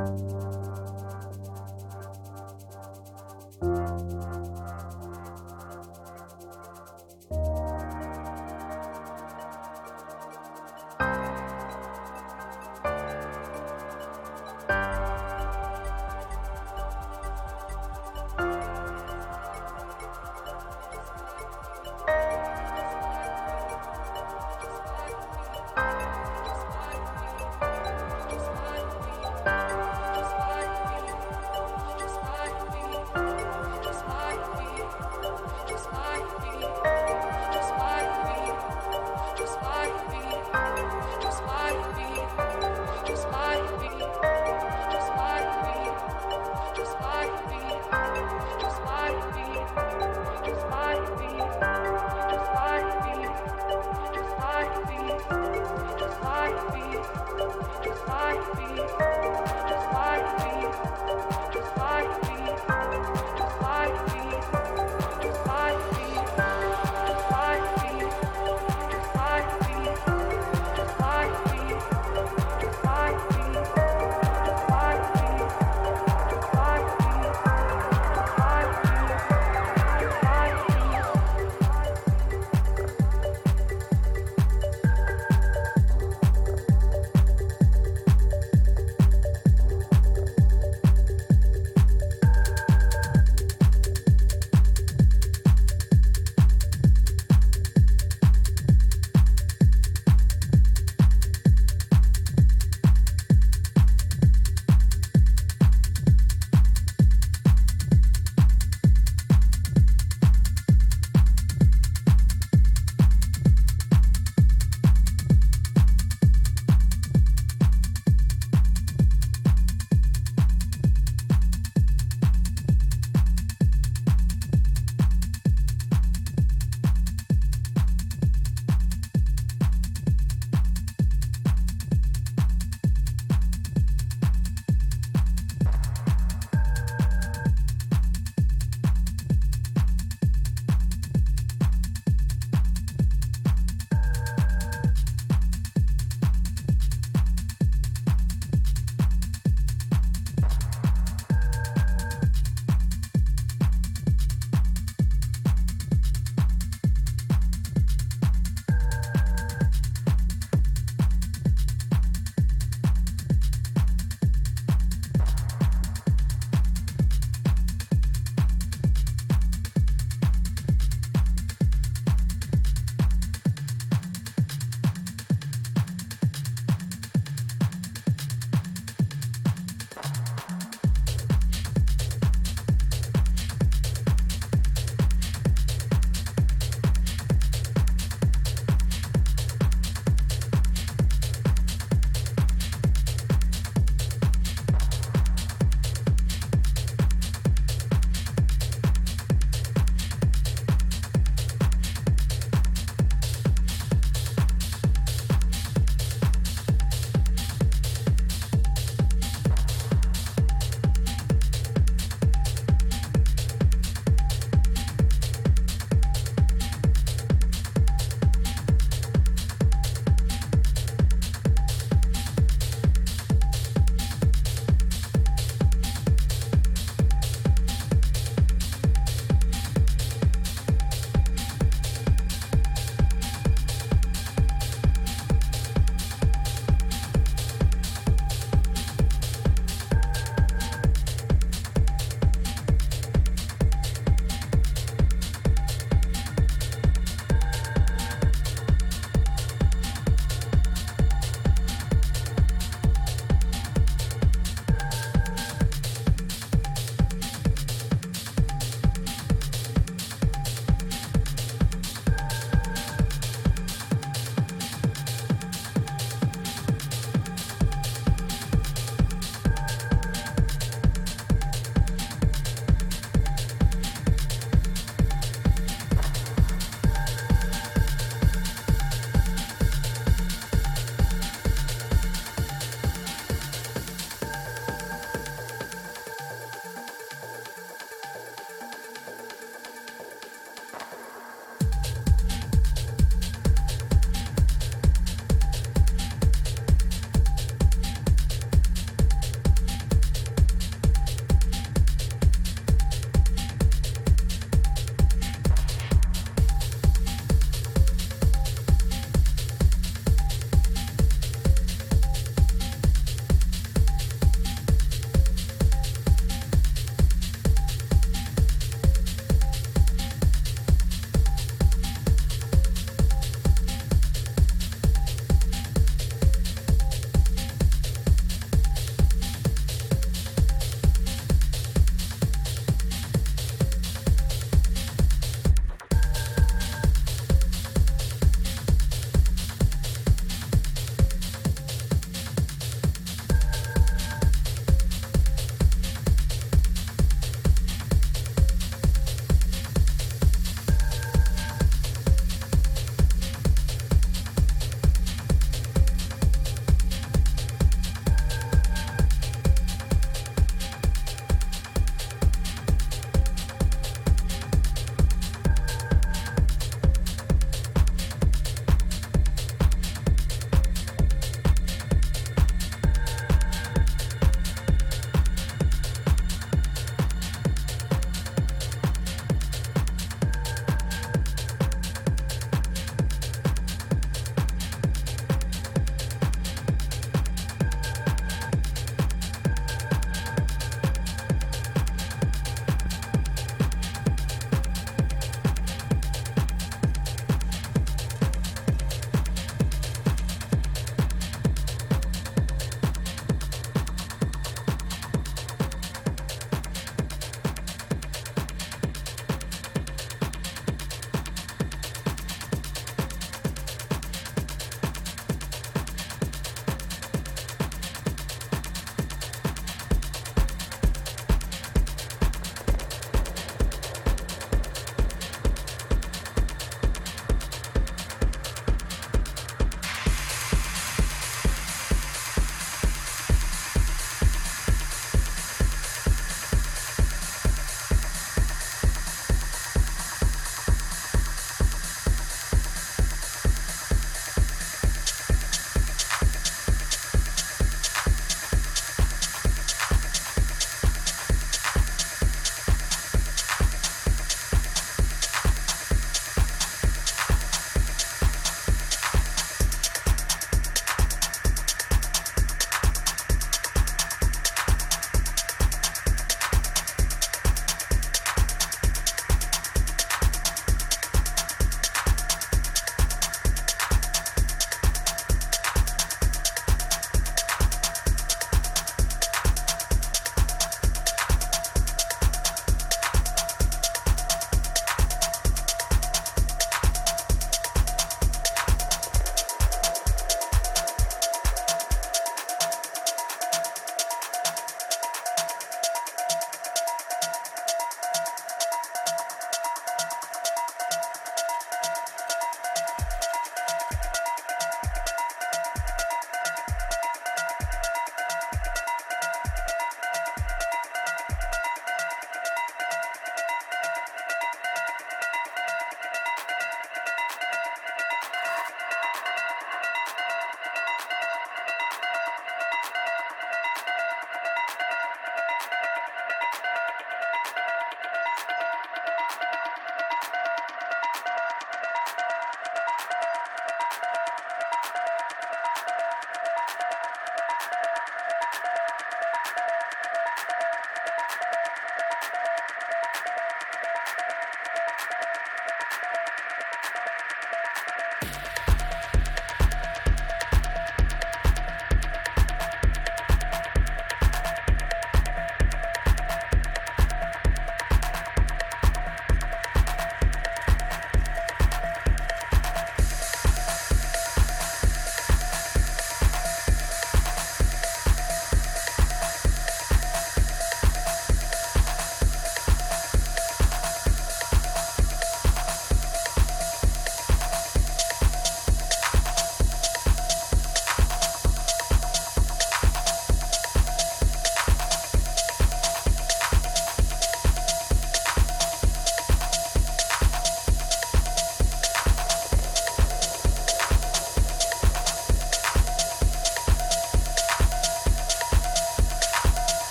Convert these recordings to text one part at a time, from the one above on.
Just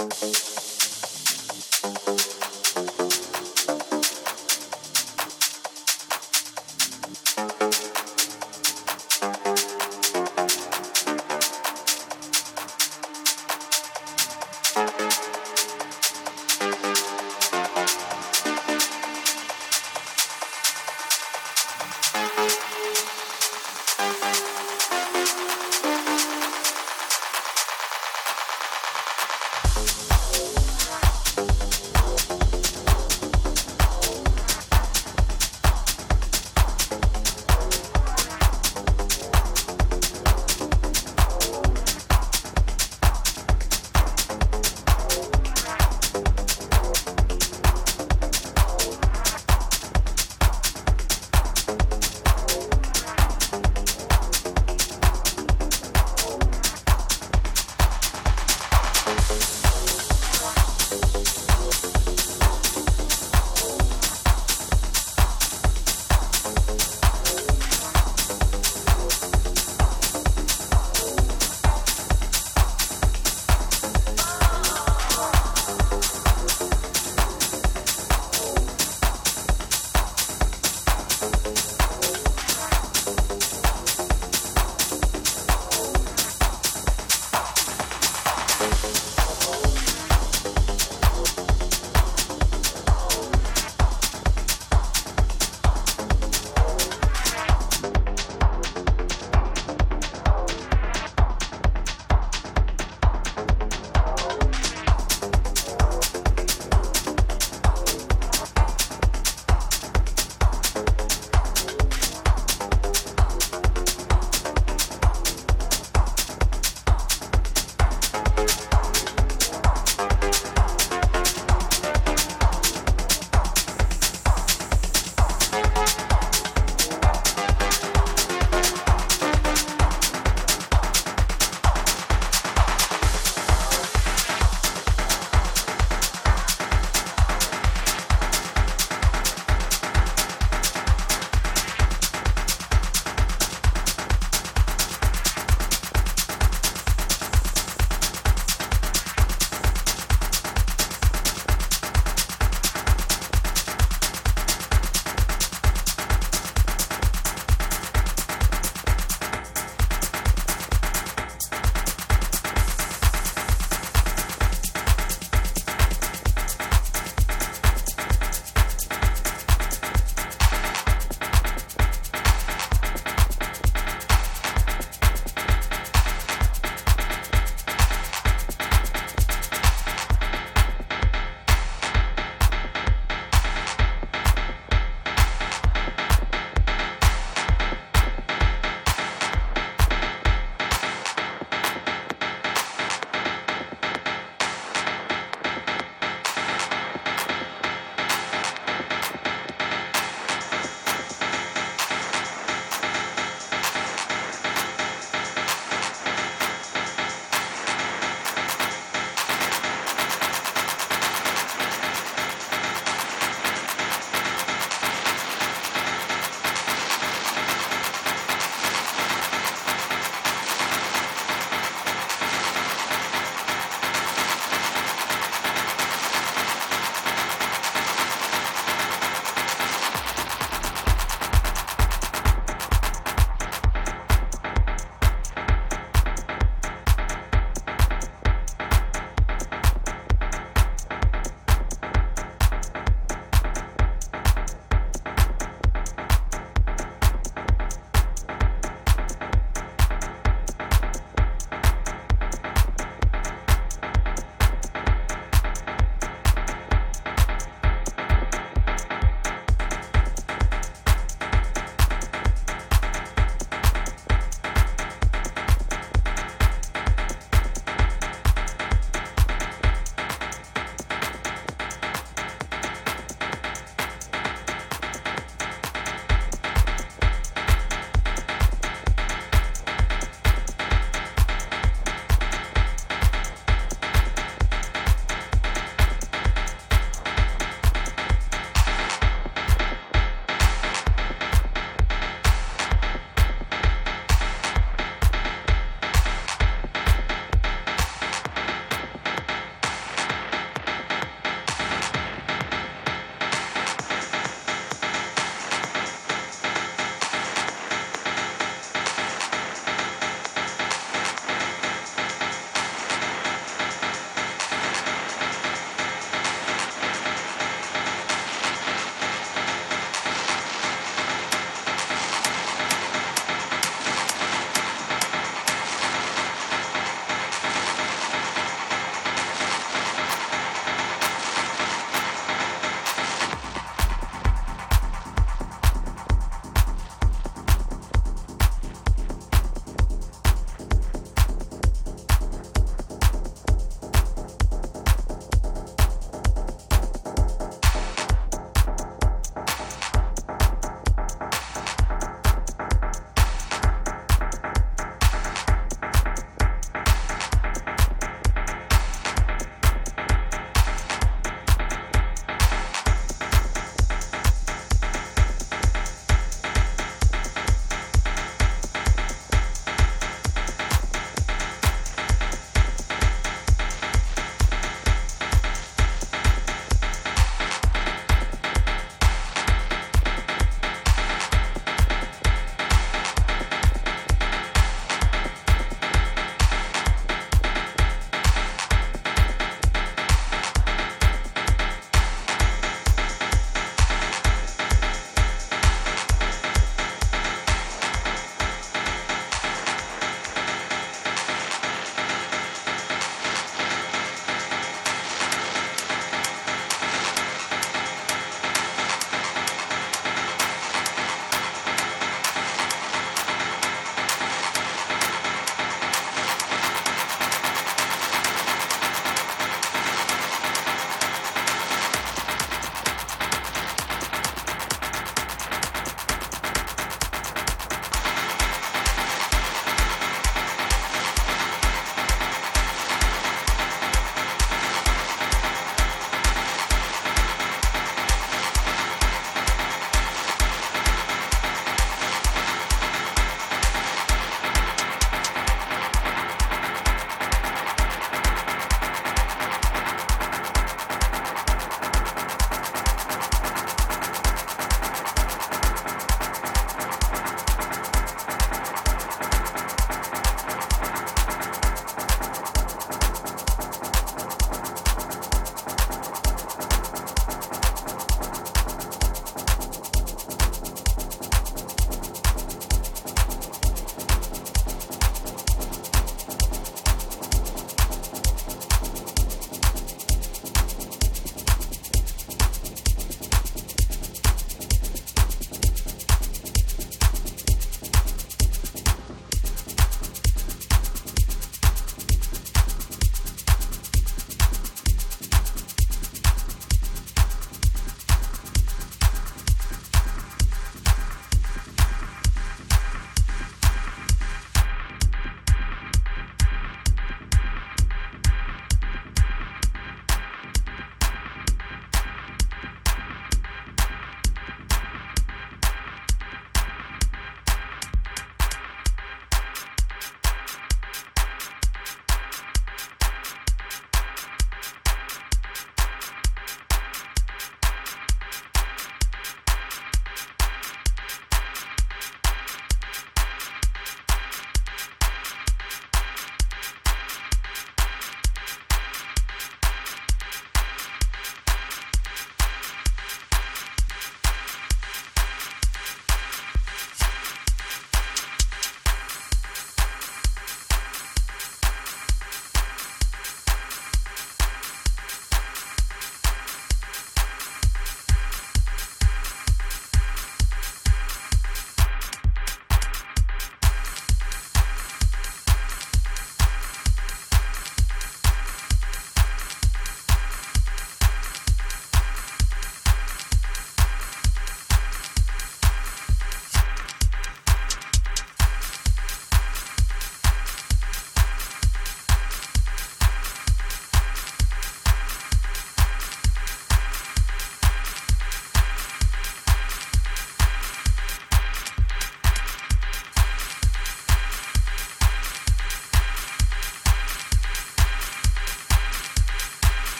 Thank you.